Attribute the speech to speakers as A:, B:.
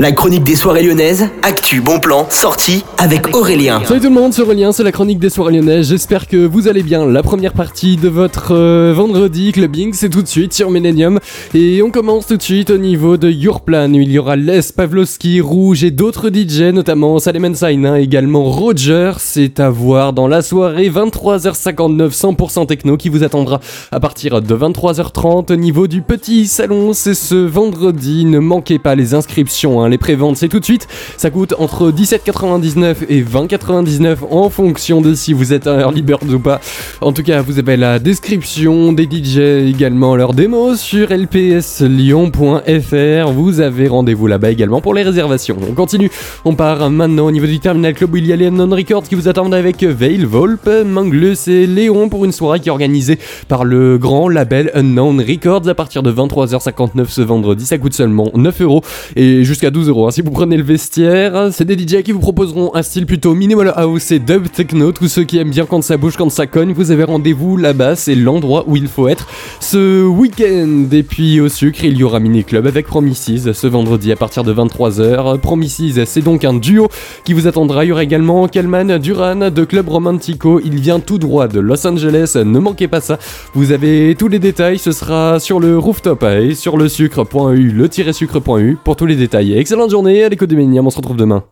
A: La chronique des soirées lyonnaises, actu, bon plan, sortie avec Aurélien.
B: Salut tout le monde, c'est Aurélien, c'est la chronique des soirées lyonnaises. J'espère que vous allez bien. La première partie de votre euh, vendredi clubbing, c'est tout de suite sur Millennium. Et on commence tout de suite au niveau de Your Plan. Il y aura Les, Pavlovski, Rouge et d'autres DJ, notamment Salem Saina, également Roger. C'est à voir dans la soirée 23h59, 100% techno qui vous attendra à partir de 23h30 au niveau du petit salon. C'est ce vendredi. Ne manquez pas les inscriptions. Hein les préventes c'est tout de suite. Ça coûte entre 17,99 et 20,99 en fonction de si vous êtes un early bird ou pas. En tout cas, vous avez la description des DJ également leurs démos sur lpslyon.fr. Vous avez rendez-vous là-bas également pour les réservations. On continue. On part maintenant au niveau du Terminal Club où il y a les Non Records qui vous attendent avec Veil, Volpe, Manglus et Léon pour une soirée qui est organisée par le grand label Unknown Records à partir de 23h59 ce vendredi. Ça coûte seulement 9 euros et jusqu'à 12 Hein. Si vous prenez le vestiaire, c'est des DJ qui vous proposeront un style plutôt minimal house et dub techno. Tous ceux qui aiment bien quand ça bouge, quand ça cogne, vous avez rendez-vous là-bas. C'est l'endroit où il faut être ce week-end. Et puis au sucre, il y aura Mini Club avec Promises ce vendredi à partir de 23h. Promises, c'est donc un duo qui vous attendra. Il y aura également Kalman Duran de Club Romantico. Il vient tout droit de Los Angeles. Ne manquez pas ça. Vous avez tous les détails. Ce sera sur le rooftop et sur le sucre.eu, le-sucre.eu pour tous les détails. Excellente journée à Méniam, on se retrouve demain.